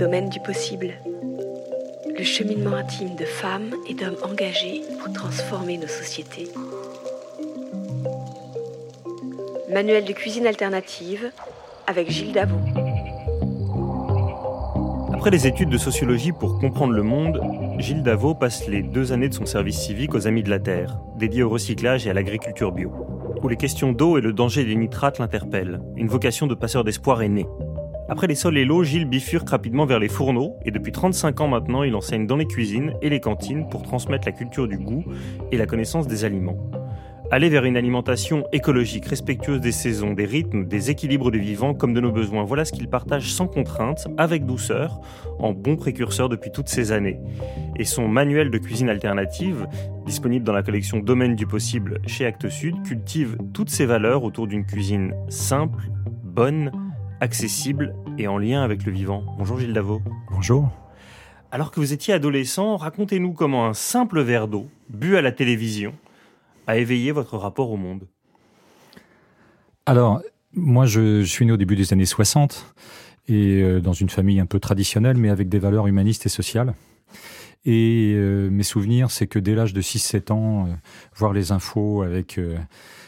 domaine du possible. Le cheminement intime de femmes et d'hommes engagés pour transformer nos sociétés. Manuel de cuisine alternative avec Gilles Davot. Après les études de sociologie pour comprendre le monde, Gilles Davot passe les deux années de son service civique aux Amis de la Terre, dédié au recyclage et à l'agriculture bio, où les questions d'eau et le danger des nitrates l'interpellent. Une vocation de passeur d'espoir est née. Après les sols et l'eau, Gilles bifurque rapidement vers les fourneaux et depuis 35 ans maintenant, il enseigne dans les cuisines et les cantines pour transmettre la culture du goût et la connaissance des aliments. Aller vers une alimentation écologique, respectueuse des saisons, des rythmes, des équilibres du vivant comme de nos besoins, voilà ce qu'il partage sans contrainte, avec douceur, en bon précurseur depuis toutes ces années. Et son manuel de cuisine alternative, disponible dans la collection Domaine du possible chez Actes Sud, cultive toutes ces valeurs autour d'une cuisine simple, bonne, accessible et en lien avec le vivant. Bonjour Gilles Davot. Bonjour. Alors que vous étiez adolescent, racontez-nous comment un simple verre d'eau, bu à la télévision, a éveillé votre rapport au monde Alors, moi, je, suis né au début des années 60 et euh, dans une famille un peu traditionnelle, mais avec des valeurs humanistes et sociales. Et euh, mes souvenirs, c'est que dès l'âge de 6-7 ans, euh, voir les infos avec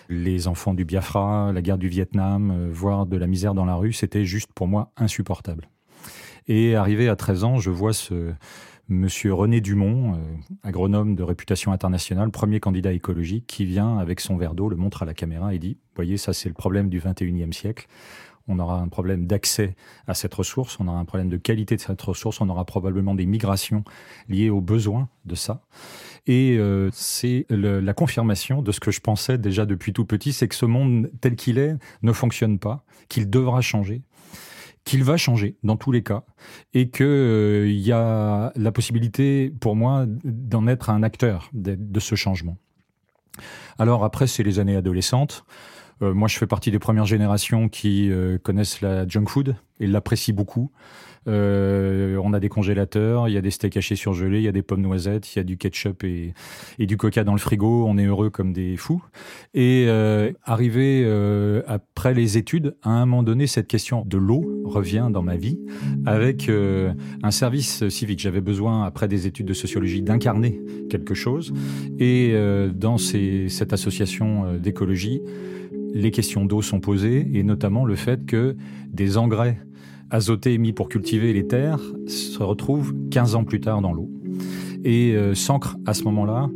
les enfants du Biafra, la guerre du Vietnam, voir de la misère dans la rue, c'était juste pour moi insupportable. Et arrivé à 13 ans, je vois ce, Monsieur René Dumont, euh, agronome de réputation internationale, premier candidat écologique, qui vient avec son verre d'eau, le montre à la caméra et dit Voyez, ça c'est le problème du 21e siècle. On aura un problème d'accès à cette ressource, on aura un problème de qualité de cette ressource, on aura probablement des migrations liées aux besoins de ça. Et euh, c'est la confirmation de ce que je pensais déjà depuis tout petit, c'est que ce monde tel qu'il est ne fonctionne pas, qu'il devra changer qu'il va changer dans tous les cas et qu'il euh, y a la possibilité pour moi d'en être un acteur de, ce changement. Alors après, c'est les années adolescentes. Euh, moi, je fais partie des premières générations qui euh, connaissent la junk food et l'apprécient beaucoup. Euh, on a des congélateurs, il y a des steaks hachés surgelés, il y a des pommes noisettes, il y a du ketchup et, du coca dans le frigo. On est heureux comme des fous. Et euh, arrivé après les études, à un moment donné, cette question de l'eau revient dans ma vie avec un service civique. J'avais besoin, après des études de sociologie, d'incarner quelque chose. Et dans cette association d'écologie, les questions d'eau sont posées et notamment le fait que des engrais azoté émis pour cultiver les terres se retrouve 15 ans plus tard dans l'eau. Et euh, s'ancre à ce moment-là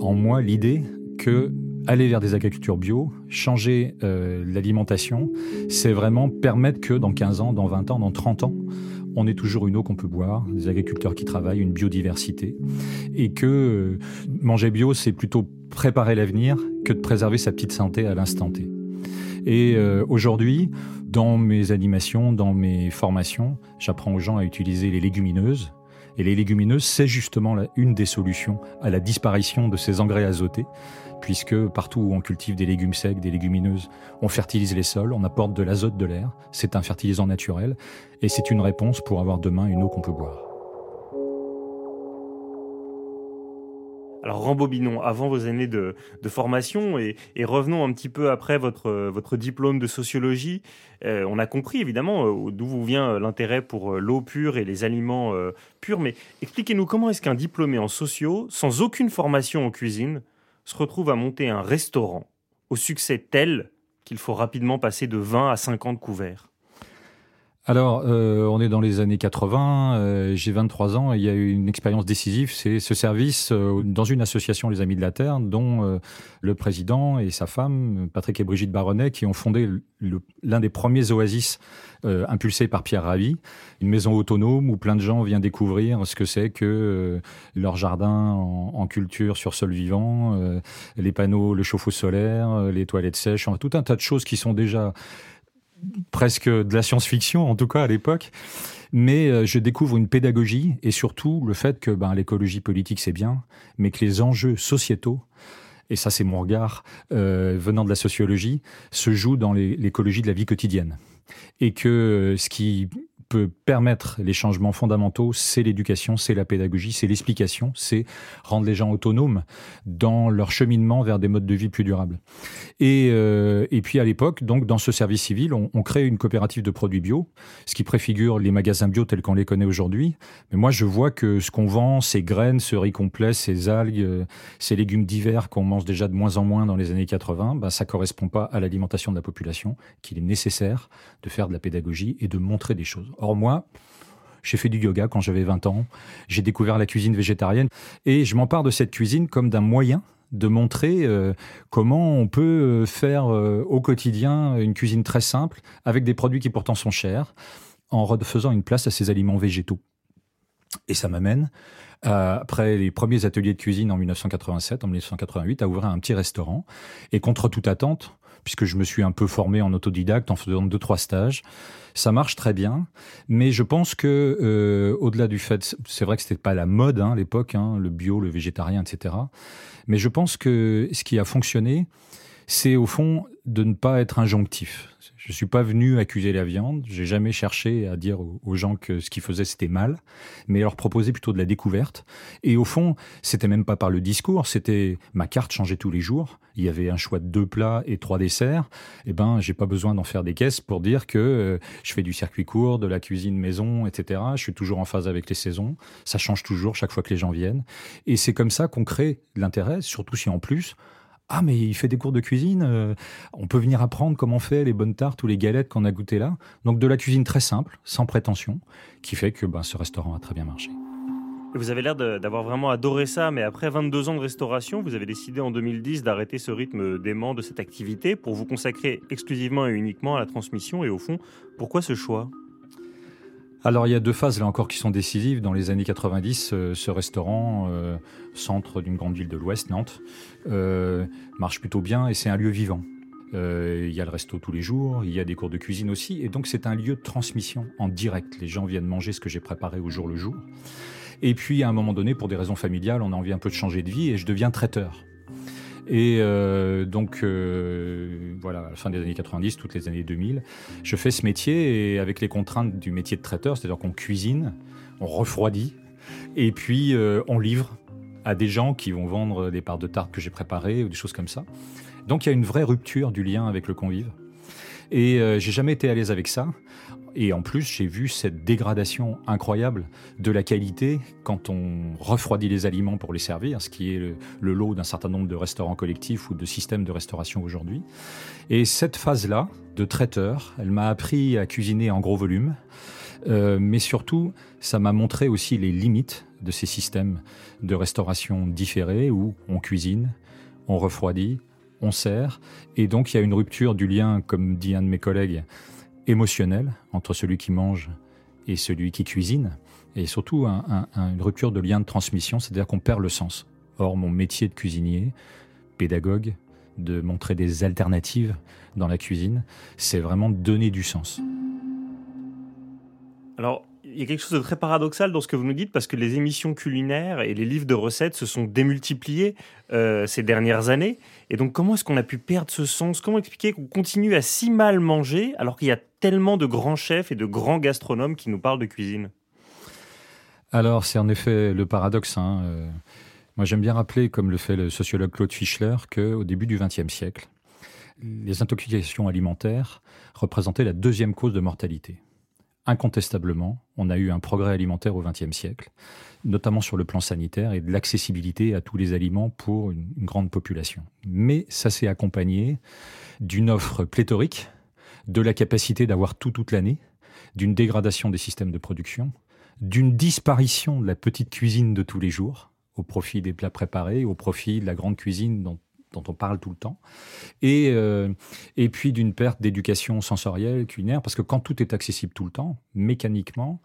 en moi l'idée que aller vers des agricultures bio, changer euh, l'alimentation, c'est vraiment permettre que dans 15 ans, dans 20 ans, dans 30 ans, on ait toujours une eau qu'on peut boire, des agriculteurs qui travaillent, une biodiversité, et que euh, manger bio, c'est plutôt préparer l'avenir que de préserver sa petite santé à l'instant T. Et aujourd'hui, dans mes animations, dans mes formations, j'apprends aux gens à utiliser les légumineuses. Et les légumineuses, c'est justement une des solutions à la disparition de ces engrais azotés, puisque partout où on cultive des légumes secs, des légumineuses, on fertilise les sols, on apporte de l'azote de l'air, c'est un fertilisant naturel, et c'est une réponse pour avoir demain une eau qu'on peut boire. Alors rembobinons avant vos années de, formation et, revenons un petit peu après votre, votre diplôme de sociologie. Euh, on a compris évidemment euh, d'où vous vient euh, l'intérêt pour l'eau pure et les aliments purs, mais expliquez-nous comment est-ce qu'un diplômé en sociaux, sans aucune formation en cuisine, se retrouve à monter un restaurant au succès tel qu'il faut rapidement passer de 20 à 50 couverts alors, euh, on est dans les années 80, euh, j'ai 23 ans et il y a eu une expérience décisive, c'est ce service euh, dans une association Les Amis de la Terre, dont le président et sa femme, Patrick et Brigitte Baronnet, qui ont fondé l'un des premiers oasis impulsés par Pierre Ravi, une maison autonome où plein de gens viennent découvrir ce que c'est que leur jardin en, en, culture sur sol vivant, les panneaux, le chauffe-eau solaire, les toilettes sèches, tout un tas de choses qui sont déjà presque de la science-fiction, en tout cas à l'époque. Mais euh, je découvre une pédagogie et surtout le fait que ben, l'écologie politique c'est bien, mais que les enjeux sociétaux, et ça c'est mon regard euh, venant de la sociologie, se jouent dans l'écologie de la vie quotidienne. Et que euh, ce qui peut permettre les changements fondamentaux, c'est l'éducation, c'est la pédagogie, c'est l'explication, c'est rendre les gens autonomes dans leur cheminement vers des modes de vie plus durables. Et, euh, et puis à l'époque, donc dans ce service civil, on, on, crée une coopérative de produits bio, ce qui préfigure les magasins bio tels qu'on les connaît aujourd'hui. Mais moi, je vois que ce qu'on vend, ces graines, ce riz complet, ces algues, euh, ces légumes d'hiver qu'on mange déjà de moins en moins dans les années 80, ben, ça correspond pas à l'alimentation de la population, qu'il est nécessaire de faire de la pédagogie et de montrer des choses. Or, moi, j'ai fait du yoga quand j'avais 20 ans. J'ai découvert la cuisine végétarienne et je m'empare de cette cuisine comme d'un moyen de montrer euh, comment on peut euh, faire euh, au quotidien une cuisine très simple avec des produits qui pourtant sont chers en faisant une place à ces aliments végétaux. Et ça m'amène, après les premiers ateliers de cuisine en 1987, en 1988, à ouvrir un petit restaurant. Et contre toute attente, puisque je me suis un peu formé en autodidacte en faisant deux trois stages. Ça marche très bien, mais je pense que euh, au-delà du fait, c'est vrai que c'était pas la mode hein, à l'époque, hein, le bio, le végétarien, etc. Mais je pense que ce qui a fonctionné, c'est au fond de ne pas être injonctif. Je suis pas venu accuser la viande. J'ai jamais cherché à dire aux gens que ce qu'ils faisaient c'était mal, mais leur proposer plutôt de la découverte. Et au fond, c'était même pas par le discours. C'était ma carte changeait tous les jours. Il y avait un choix de deux plats et trois desserts. Eh ben, j'ai pas besoin d'en faire des caisses pour dire que euh, je fais du circuit court, de la cuisine maison, etc. Je suis toujours en phase avec les saisons. Ça change toujours chaque fois que les gens viennent. Et c'est comme ça qu'on crée l'intérêt, surtout si en plus ah, mais il fait des cours de cuisine, euh, on peut venir apprendre comment on fait les bonnes tartes ou les galettes qu'on a goûtées là. Donc de la cuisine très simple, sans prétention, qui fait que ben, ce restaurant a très bien marché. Vous avez l'air d'avoir vraiment adoré ça, mais après 22 ans de restauration, vous avez décidé en 2010 d'arrêter ce rythme dément de cette activité pour vous consacrer exclusivement et uniquement à la transmission. Et au fond, pourquoi ce choix? Alors il y a deux phases là encore qui sont décisives. Dans les années 90, euh, ce restaurant, euh, centre d'une grande ville de l'Ouest, Nantes, euh, marche plutôt bien et c'est un lieu vivant. Il y a le resto tous les jours, il y a des cours de cuisine aussi, et donc c'est un lieu de transmission en direct. Les gens viennent manger ce que j'ai préparé au jour le jour. Et puis à un moment donné, pour des raisons familiales, on a envie un peu de changer de vie et je deviens traiteur. Et euh, donc, euh, voilà, à la fin des années 90, toutes les années 2000, je fais ce métier et avec les contraintes du métier de traiteur, c'est-à-dire qu'on cuisine, on refroidit, et puis euh, on livre à des gens qui vont vendre des parts de tarte que j'ai préparées ou des choses comme ça. Donc il y a une vraie rupture du lien avec le convive. Et j'ai jamais été à l'aise avec ça. Et en plus, j'ai vu cette dégradation incroyable de la qualité quand on refroidit les aliments pour les servir, ce qui est le, lot d'un certain nombre de restaurants collectifs ou de systèmes de restauration aujourd'hui. Et cette phase-là, de traiteur, elle m'a appris à cuisiner en gros volume. Euh, mais surtout, ça m'a montré aussi les limites de ces systèmes de restauration différés où on cuisine, on refroidit, on sert. Et donc, il y a une rupture du lien, comme dit un de mes collègues, émotionnel entre celui qui mange et celui qui cuisine, et surtout une rupture de lien de transmission, c'est-à-dire qu'on perd le sens. Or, mon métier de cuisinier, pédagogue, de montrer des alternatives dans la cuisine, c'est vraiment donner du sens. Alors, il y a quelque chose de très paradoxal dans ce que vous nous dites parce que les émissions culinaires et les livres de recettes se sont démultipliés euh, ces dernières années. Et donc, comment est-ce qu'on a pu perdre ce sens? Comment expliquer qu'on continue à si mal manger alors qu'il y a tellement de grands chefs et de grands gastronomes qui nous parlent de cuisine? Alors, c'est en effet le paradoxe. Hein, euh, moi, j'aime bien rappeler, comme le fait le sociologue Claude Fischler, qu'au début du XXe siècle, les intoxications alimentaires représentaient la deuxième cause de mortalité incontestablement, on a eu un progrès alimentaire au XXe siècle, notamment sur le plan sanitaire et de l'accessibilité à tous les aliments pour une, grande population. Mais ça s'est accompagné d'une offre pléthorique, de la capacité d'avoir tout toute l'année, d'une dégradation des systèmes de production, d'une disparition de la petite cuisine de tous les jours au profit des plats préparés, au profit de la grande cuisine dont dont on parle tout le temps, et, euh, et puis d'une perte d'éducation sensorielle, culinaire, parce que quand tout est accessible tout le temps, mécaniquement,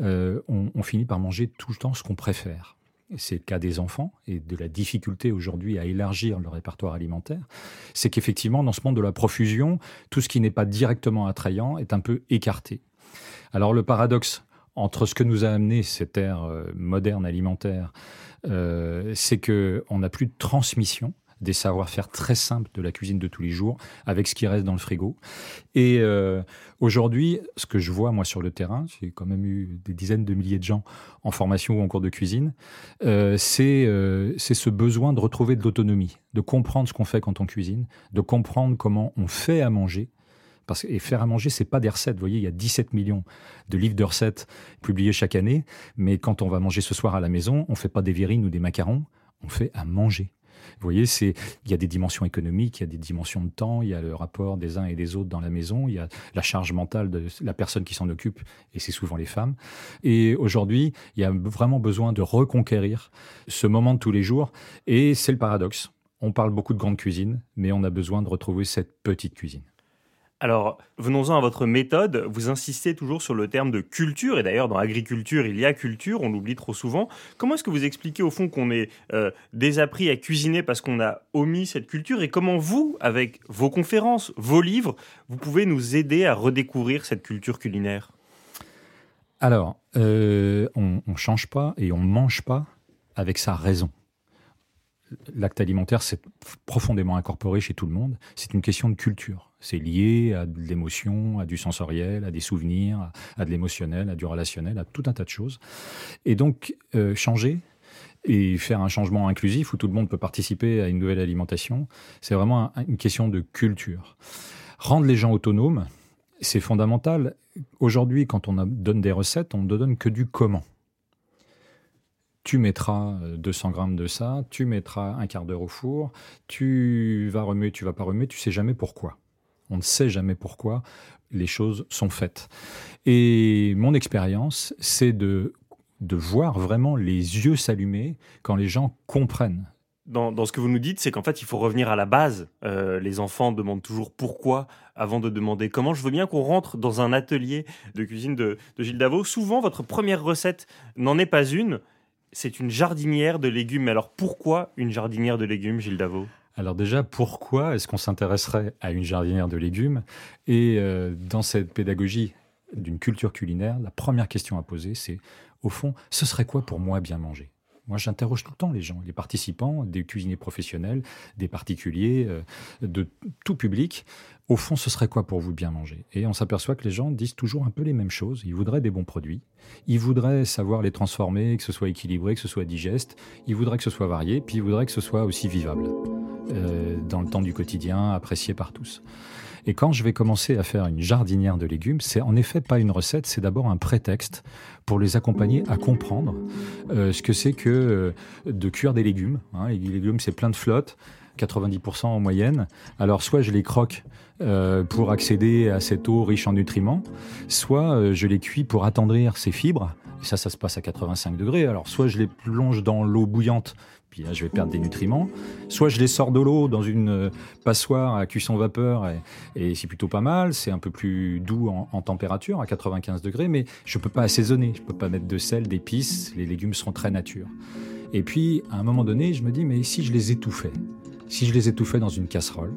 euh, on, finit par manger tout le temps ce qu'on préfère. C'est le cas des enfants et de la difficulté aujourd'hui à élargir le répertoire alimentaire. C'est qu'effectivement, dans ce monde de la profusion, tout ce qui n'est pas directement attrayant est un peu écarté. Alors le paradoxe entre ce que nous a amené cette ère euh, moderne alimentaire, c'est que on n'a plus de transmission des savoir-faire très simples de la cuisine de tous les jours, avec ce qui reste dans le frigo. Et euh, aujourd'hui, ce que je vois moi sur le terrain, j'ai quand même eu des dizaines de milliers de gens en formation ou en cours de cuisine, euh, c'est euh, c'est ce besoin de retrouver de l'autonomie, de comprendre ce qu'on fait quand on cuisine, de comprendre comment on fait à manger. Parce que, et faire à manger, c'est pas des recettes. Vous voyez, il y a 17 millions de livres de recettes publiés chaque année. Mais quand on va manger ce soir à la maison, on fait pas des virines ou des macarons, on fait à manger. Vous voyez, c'est il y a des dimensions économiques, il y a des dimensions de temps, il y a le rapport des uns et des autres dans la maison, il y a la charge mentale de la personne qui s'en occupe, et c'est souvent les femmes. Et aujourd'hui, il y a vraiment besoin de reconquérir ce moment de tous les jours, et c'est le paradoxe. On parle beaucoup de grande cuisine, mais on a besoin de retrouver cette petite cuisine. Alors, venons-en à votre méthode. Vous insistez toujours sur le terme de culture, et d'ailleurs, dans agriculture, il y a culture, on l'oublie trop souvent. Comment est-ce que vous expliquez au fond qu'on est euh, désappris à cuisiner parce qu'on a omis cette culture, et comment vous, avec vos conférences, vos livres, vous pouvez nous aider à redécouvrir cette culture culinaire? Alors, euh, on ne change pas et on ne mange pas avec sa raison l'acte alimentaire, c'est profondément incorporé chez tout le monde. C'est une question de culture. C'est lié à de l'émotion, à du sensoriel, à des souvenirs, à de l'émotionnel, à du relationnel, à tout un tas de choses. Et donc, euh, changer et faire un changement inclusif où tout le monde peut participer à une nouvelle alimentation, c'est vraiment une question de culture. Rendre les gens autonomes, c'est fondamental. Aujourd'hui, quand on donne des recettes, on ne donne que du comment tu mettras 200 euh, grammes de ça, tu mettras un quart d'heure au four, tu vas remuer, tu vas pas remuer, tu sais jamais pourquoi. On ne sait jamais pourquoi les choses sont faites. Et mon expérience, c'est de, de voir vraiment les yeux s'allumer quand les gens comprennent dans, ce que vous nous dites, c'est qu'en fait, il faut revenir à la base. Euh, les enfants demandent toujours pourquoi avant de demander comment. Je veux bien qu'on rentre dans un atelier de cuisine de, de Gilles Davos. Souvent, votre première recette n'en est pas une, c'est une jardinière de légumes. Alors pourquoi une jardinière de légumes, Gilles Davot alors déjà, pourquoi est-ce qu'on s'intéresserait à une jardinière de légumes? Et euh, dans cette pédagogie d'une culture culinaire, la première question à poser, c'est au fond, ce serait quoi pour moi bien manger? Moi, j'interroge tout le temps les gens, les participants, des cuisiniers professionnels, des particuliers, euh, de tout public. Au fond, ce serait quoi pour vous bien manger? Et on s'aperçoit que les gens disent toujours un peu les mêmes choses. Ils voudraient des bons produits. Ils voudraient savoir les transformer, que ce soit équilibré, que ce soit digeste. Ils voudraient que ce soit varié, puis ils voudraient que ce soit aussi vivable euh, dans le temps du quotidien, apprécié par tous. Et quand je vais commencer à faire une jardinière de légumes, c'est en effet pas une recette, c'est d'abord un prétexte pour les accompagner à comprendre euh, ce que c'est que euh, de cuire des légumes. Hein. Les légumes, c'est plein de flotte. 90% en moyenne. Alors soit je les croque pour accéder à cette eau riche en nutriments, soit je les cuis pour attendrir ces fibres. Et ça, ça se passe à 85 degrés. Alors soit je les plonge dans l'eau bouillante puis là, je vais perdre des nutriments. Soit je les sors de l'eau dans une euh, passoire à cuisson vapeur, et, c'est plutôt pas mal. C'est un peu plus doux en, température, à 95 degrés, mais je peux pas assaisonner. Je peux pas mettre de sel, d'épices. Les légumes seront très nature. Et puis, à un moment donné, je me dis, mais si je les étouffais Si je les étouffais dans une casserole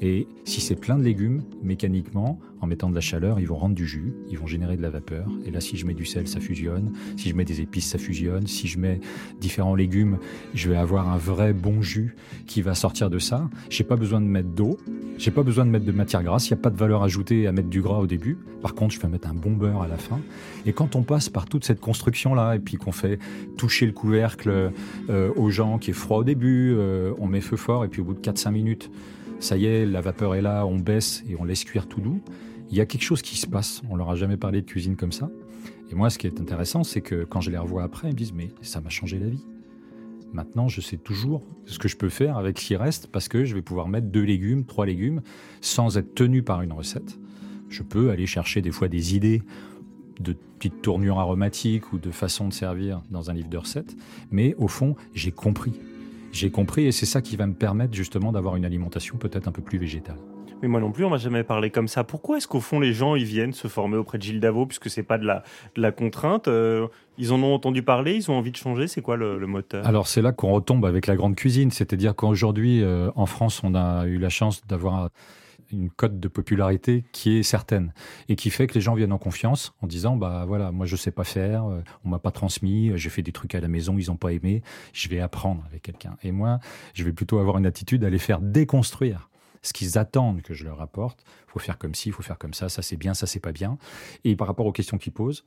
et si c'est plein de légumes, mécaniquement, en mettant de la chaleur, ils vont rendre du jus, ils vont générer de la vapeur. Et là, si je mets du sel, ça fusionne. Si je mets des épices, ça fusionne. Si je mets différents légumes, je vais avoir un vrai bon jus qui va sortir de ça. J'ai pas besoin de mettre d'eau. J'ai pas besoin de mettre de matière grasse. Il n'y a pas de valeur ajoutée à mettre du gras au début. Par contre, je peux mettre un bon beurre à la fin. Et quand on passe par toute cette construction-là, et puis qu'on fait toucher le couvercle euh, aux gens qui est froid au début, euh, on met feu fort, et puis au bout de 4-5 minutes, ça y est, la vapeur est là, on baisse et on laisse cuire tout doux. Il y a quelque chose qui se passe. On leur a jamais parlé de cuisine comme ça. Et moi, ce qui est intéressant, c'est que quand je les revois après, ils me disent Mais ça m'a changé la vie. Maintenant, je sais toujours ce que je peux faire avec ce qui reste parce que je vais pouvoir mettre deux légumes, trois légumes sans être tenu par une recette. Je peux aller chercher des fois des idées de petites tournures aromatiques ou de façon de servir dans un livre de recettes, mais au fond, j'ai compris. J'ai compris et c'est ça qui va me permettre justement d'avoir une alimentation peut-être un peu plus végétale. Mais moi non plus, on m'a jamais parlé comme ça. Pourquoi est-ce qu'au fond les gens ils viennent se former auprès de Gilles Davot puisque c'est pas de la, de la contrainte euh, Ils en ont entendu parler, ils ont envie de changer. C'est quoi le, moteur? Alors c'est là qu'on retombe avec la grande cuisine, c'est-à-dire qu'aujourd'hui euh, en France on a eu la chance d'avoir une cote de popularité qui est certaine et qui fait que les gens viennent en confiance en disant bah voilà moi je sais pas faire, euh, on m'a pas transmis, j'ai fait des trucs à la maison, ils ont pas aimé, je vais apprendre avec quelqu'un. Et moi, je vais plutôt avoir une attitude à les faire déconstruire ce qu'ils attendent que je leur apporte. Faut faire comme ci, faut faire comme ça, ça c'est bien, ça c'est pas bien. Et par rapport aux questions qu'ils posent,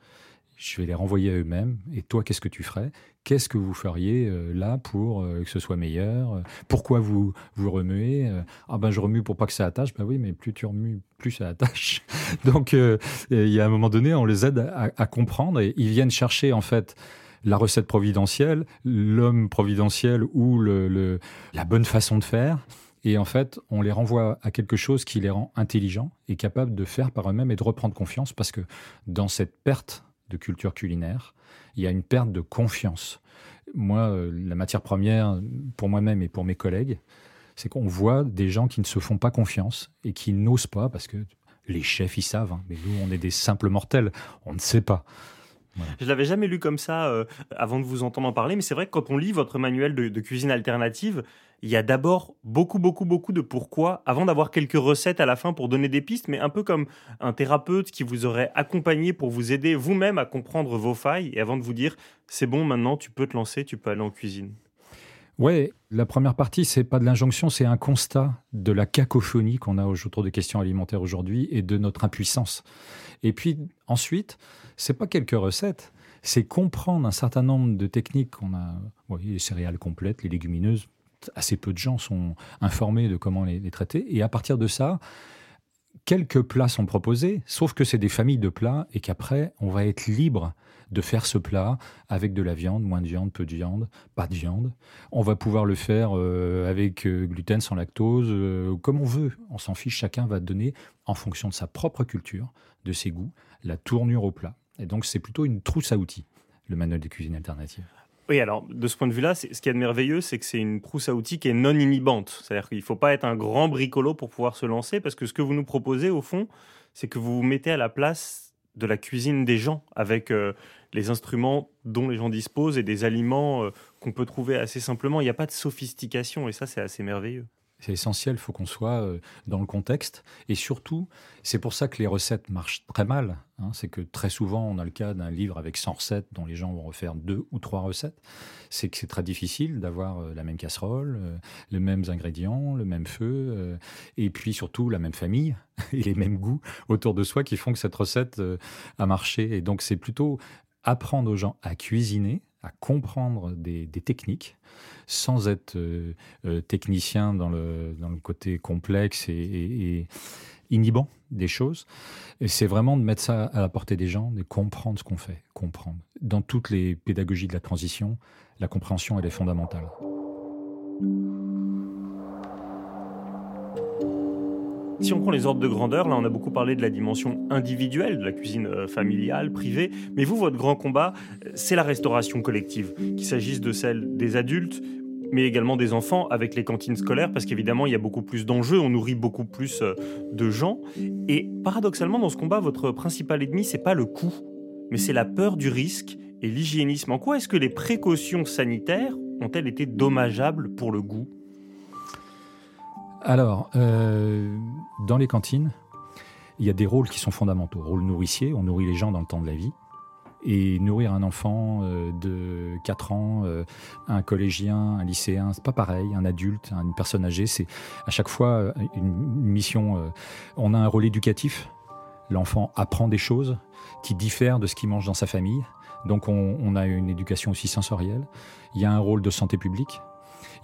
je vais les renvoyer à eux-mêmes. Et toi, qu'est-ce que tu ferais? Qu'est-ce que vous feriez euh, là pour euh, que ce soit meilleur? Pourquoi vous vous remuez? Ah ben je remue pour pas que ça attache. Ben oui, mais plus tu remues, plus ça attache. Donc euh, il y a un moment donné, on les aide à, comprendre et ils viennent chercher en fait la recette providentielle, l'homme providentiel ou la bonne façon de faire. Et en fait, on les renvoie à quelque chose qui les rend intelligents et capables de faire par eux-mêmes et de reprendre confiance parce que dans cette perte de culture culinaire, il y a une perte de confiance. Moi, euh, la matière première, pour moi-même et pour mes collègues, c'est qu'on voit des gens qui ne se font pas confiance et qui n'osent pas parce que les chefs, ils savent, hein, mais nous, on est des simples mortels, on ne sait pas. Je l'avais jamais lu comme ça euh, avant de vous entendre en parler, mais c'est vrai que quand on lit votre manuel de, de cuisine alternative, il y a d'abord beaucoup, beaucoup, beaucoup de pourquoi avant d'avoir quelques recettes à la fin pour donner des pistes, mais un peu comme un thérapeute qui vous aurait accompagné pour vous aider vous-même à comprendre vos failles et avant de vous dire c'est bon, maintenant tu peux te lancer, tu peux aller en cuisine. Ouais, la première partie, c'est pas de l'injonction, c'est un constat de la cacophonie qu'on a autour des questions alimentaires aujourd'hui et de notre impuissance. Et puis ensuite, c'est pas quelques recettes, c'est comprendre un certain nombre de techniques qu'on a, oui, les céréales complètes, les légumineuses, assez peu de gens sont informés de comment les, les traiter. Et à partir de ça, quelques plats sont proposés, sauf que c'est des familles de plats et qu'après, on va être libre de faire ce plat avec de la viande, moins de viande, peu de viande, pas de viande. On va pouvoir le faire euh, avec euh, gluten, sans lactose, euh, comme on veut. On s'en fiche, chacun va donner, en fonction de sa propre culture, de ses goûts, la tournure au plat. Et donc c'est plutôt une trousse à outils, le manuel de cuisine alternative. Oui, alors de ce point de vue-là, ce qui est merveilleux, c'est que c'est une trousse à outils qui est non inhibante. C'est-à-dire qu'il ne faut pas être un grand bricolo pour pouvoir se lancer, parce que ce que vous nous proposez, au fond, c'est que vous vous mettez à la place de la cuisine des gens, avec euh, les instruments dont les gens disposent et des aliments euh, qu'on peut trouver assez simplement. Il n'y a pas de sophistication, et ça, c'est assez merveilleux. C'est essentiel, il faut qu'on soit euh, dans le contexte. Et surtout, c'est pour ça que les recettes marchent très mal. Hein. c'est que très souvent, on a le cas d'un livre avec 100 recettes dont les gens vont refaire deux ou trois recettes. C'est que c'est très difficile d'avoir euh, la même casserole, euh, les mêmes ingrédients, le même feu, et puis surtout la même famille et les mêmes goûts autour de soi qui font que cette recette a marché. Et donc, c'est plutôt apprendre aux gens à cuisiner, à comprendre des, techniques sans être euh, euh, technicien dans le, dans le côté complexe et, inhibant des choses. C'est vraiment de mettre ça à la portée des gens, de comprendre ce qu'on fait, comprendre. Dans toutes les pédagogies de la transition, la compréhension, elle est fondamentale. Si on prend les ordres de grandeur, là on a beaucoup parlé de la dimension individuelle, de la cuisine euh, familiale, privée, mais vous, votre grand combat, c'est la restauration collective, qu'il s'agisse de celle des adultes, mais également des enfants avec les cantines scolaires, parce qu'évidemment, il y a beaucoup plus d'enjeux, on nourrit beaucoup plus euh, de gens. Et paradoxalement, dans ce combat, votre principal ennemi, c'est pas le coût, mais c'est la peur du risque et l'hygiénisme. En quoi est-ce que les précautions sanitaires ont-elles été dommageables pour le goût? Alors, euh, dans les cantines, il y a des rôles qui sont fondamentaux. Rôle nourricier, on nourrit les gens dans le temps de la vie. Et nourrir un enfant euh, de 4 ans, euh, un collégien, un lycéen, c'est pas pareil. Un adulte, une personne âgée, c'est à chaque fois une mission. On a un rôle éducatif. L'enfant apprend des choses qui diffèrent de ce qu'il mange dans sa famille. Donc on, on, a une éducation aussi sensorielle. Il y a un rôle de santé publique.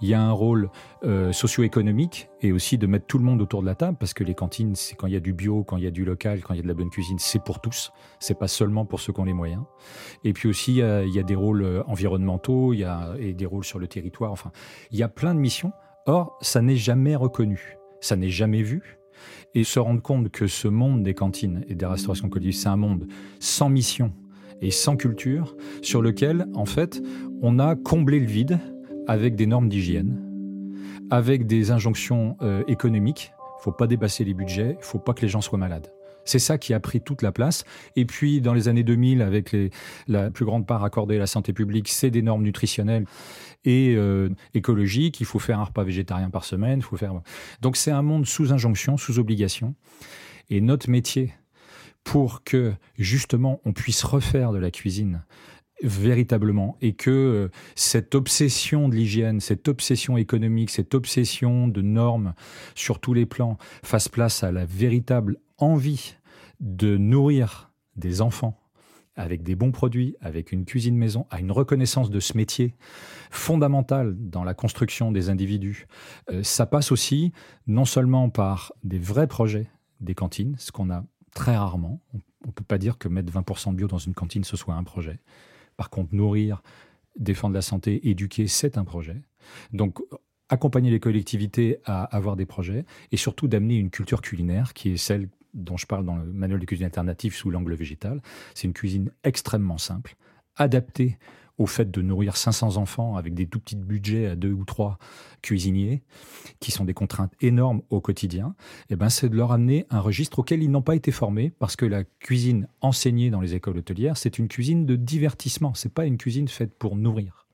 Il y a un rôle euh, socio-économique et aussi de mettre tout le monde autour de la table parce que les cantines, c'est quand il y a du bio, quand il y a du local, quand il y a de la bonne cuisine, c'est pour tous. C'est pas seulement pour ceux qui ont les moyens. Et puis aussi, il y a, des rôles euh, environnementaux, il y a et des rôles sur le territoire. Enfin, il y a plein de missions. Or, ça n'est jamais reconnu, ça n'est jamais vu. Et se rendre compte que ce monde des cantines et des restaurations collectives, c'est un monde sans mission et sans culture, sur lequel, en fait, on a comblé le vide avec des normes d'hygiène, avec des injonctions euh, économiques. Faut pas dépasser les budgets, faut pas que les gens soient malades. C'est ça qui a pris toute la place. Et puis, dans les années 2000, avec la plus grande part accordée à la santé publique, c'est des normes nutritionnelles et euh, écologiques. Il faut faire un repas végétarien par semaine. Faut faire. Donc, c'est un monde sous injonction, sous obligation. Et notre métier, pour que justement on puisse refaire de la cuisine véritablement et que euh, cette obsession de l'hygiène, cette obsession économique, cette obsession de normes sur tous les plans fasse place à la véritable envie de nourrir des enfants avec des bons produits, avec une cuisine maison, à une reconnaissance de ce métier fondamental dans la construction des individus. Euh, ça passe aussi non seulement par des vrais projets des cantines, ce qu'on a très rarement. On ne peut pas dire que mettre 20% de bio dans une cantine, ce soit un projet. Par contre, nourrir, défendre la santé, éduquer, c'est un projet. Donc, accompagner les collectivités à avoir des projets et surtout d'amener une culture culinaire qui est celle dont je parle dans le manuel de cuisine alternative sous l'angle végétal. C'est une cuisine extrêmement simple, adaptée au fait de nourrir 500 enfants avec des tout petits budgets à deux ou trois cuisiniers, qui sont des contraintes énormes au quotidien, eh ben c'est de leur amener un registre auquel ils n'ont pas été formés, parce que la cuisine enseignée dans les écoles hôtelières, c'est une cuisine de divertissement, c'est pas une cuisine faite pour nourrir.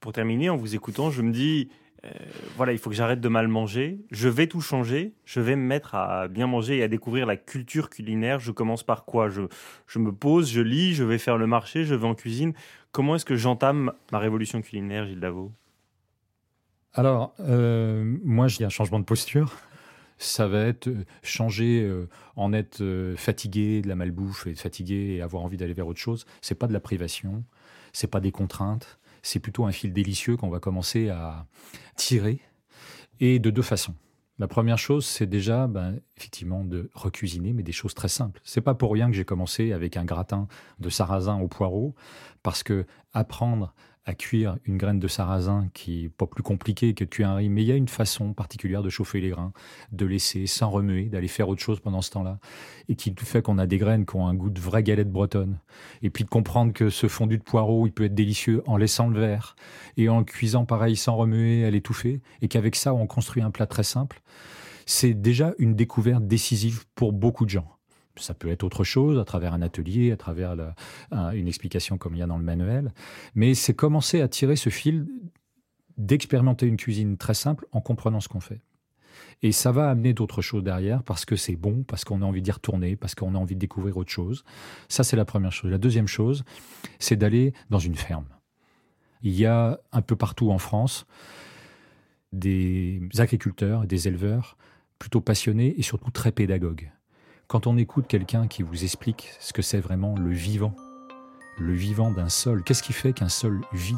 Pour terminer, en vous écoutant, je me dis, euh, voilà, il faut que j'arrête de mal manger. Je vais tout changer. Je vais me mettre à bien manger et à découvrir la culture culinaire. Je commence par quoi? Je, me pose, je lis, je vais faire le marché, je vais en cuisine. Comment est-ce que j'entame ma révolution culinaire, Gilles Davot Alors, euh, moi, j'ai un changement de posture. Ça va être euh, changer en être fatigué de la malbouffe et fatigué et avoir envie d'aller vers autre chose. C'est pas de la privation, c'est pas des contraintes c'est plutôt un fil délicieux qu'on va commencer à tirer, et de deux façons. La première chose, c'est déjà ben, effectivement de recuisiner, mais des choses très simples. C'est pas pour rien que j'ai commencé avec un gratin de sarrasin au poireau, parce que apprendre à cuire une graine de sarrasin qui est pas plus compliqué que de cuire un riz, mais il y a une façon particulière de chauffer les grains, de laisser sans remuer, d'aller faire autre chose pendant ce temps-là, et qui fait qu'on a des graines qui ont un goût de vraie galette bretonne. Et puis de comprendre que ce fondu de poireau, il peut être délicieux en laissant le verre, et en cuisant pareil sans remuer, à l'étouffer, et qu'avec ça, on construit un plat très simple. C'est déjà une découverte décisive pour beaucoup de gens. Ça peut être autre chose, à travers un atelier, à travers une explication comme il y a dans le manuel. Mais c'est commencer à tirer ce fil d'expérimenter une cuisine très simple en comprenant ce qu'on fait. Et ça va amener d'autres choses derrière parce que c'est bon, parce qu'on a envie d'y retourner, parce qu'on a envie de découvrir autre chose. Ça, c'est la première chose. La deuxième chose, c'est d'aller dans une ferme. Il y a un peu partout en France des agriculteurs, des éleveurs plutôt passionnés et surtout très pédagogues. Quand on écoute quelqu'un qui vous explique ce que c'est vraiment le vivant, le vivant d'un sol, qu'est-ce qui fait qu'un sol vit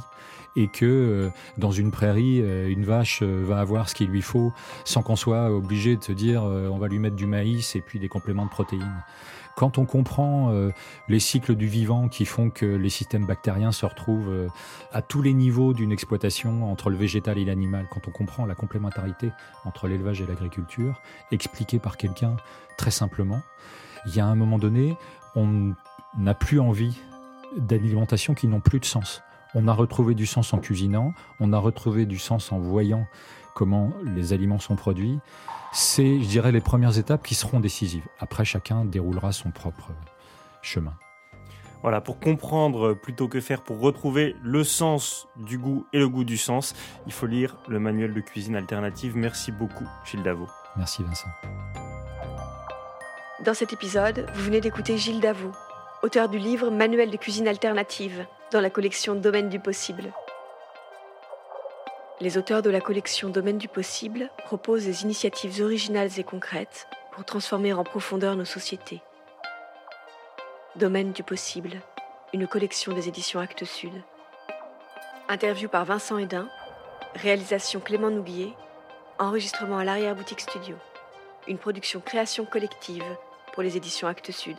et que euh, dans une prairie, euh, une vache euh, va avoir ce qu'il lui faut sans qu'on soit obligé de se dire on va lui mettre du maïs et puis des compléments de protéines? Quand on comprend les cycles du vivant qui font que les systèmes bactériens se retrouvent à tous les niveaux d'une exploitation entre le végétal et l'animal, quand on comprend la complémentarité entre l'élevage et l'agriculture, expliquée par quelqu'un très simplement, il y a un moment donné, on n'a plus envie d'alimentation qui n'ont plus de sens. On a retrouvé du sens en cuisinant, on a retrouvé du sens en voyant comment les aliments sont produits c'est, je dirais, les premières étapes qui seront décisives. Après, chacun déroulera son propre chemin. Voilà, pour comprendre plutôt que faire, pour retrouver le sens du goût et le goût du sens, il faut lire le manuel de cuisine alternative. Merci beaucoup, Gilles Davot. Merci, Vincent. Dans cet épisode, vous venez d'écouter Gilles Davot, auteur du livre Manuel de cuisine alternative, dans la collection Domaine du possible. Les auteurs de la collection Domaine du possible proposent des initiatives originales et concrètes pour transformer en profondeur nos sociétés. Domaine du possible, une collection des éditions Actes Sud. Interview par Vincent Hédin, réalisation Clément Nouguier, enregistrement à l'arrière-boutique studio. Une production création collective pour les éditions Actes Sud.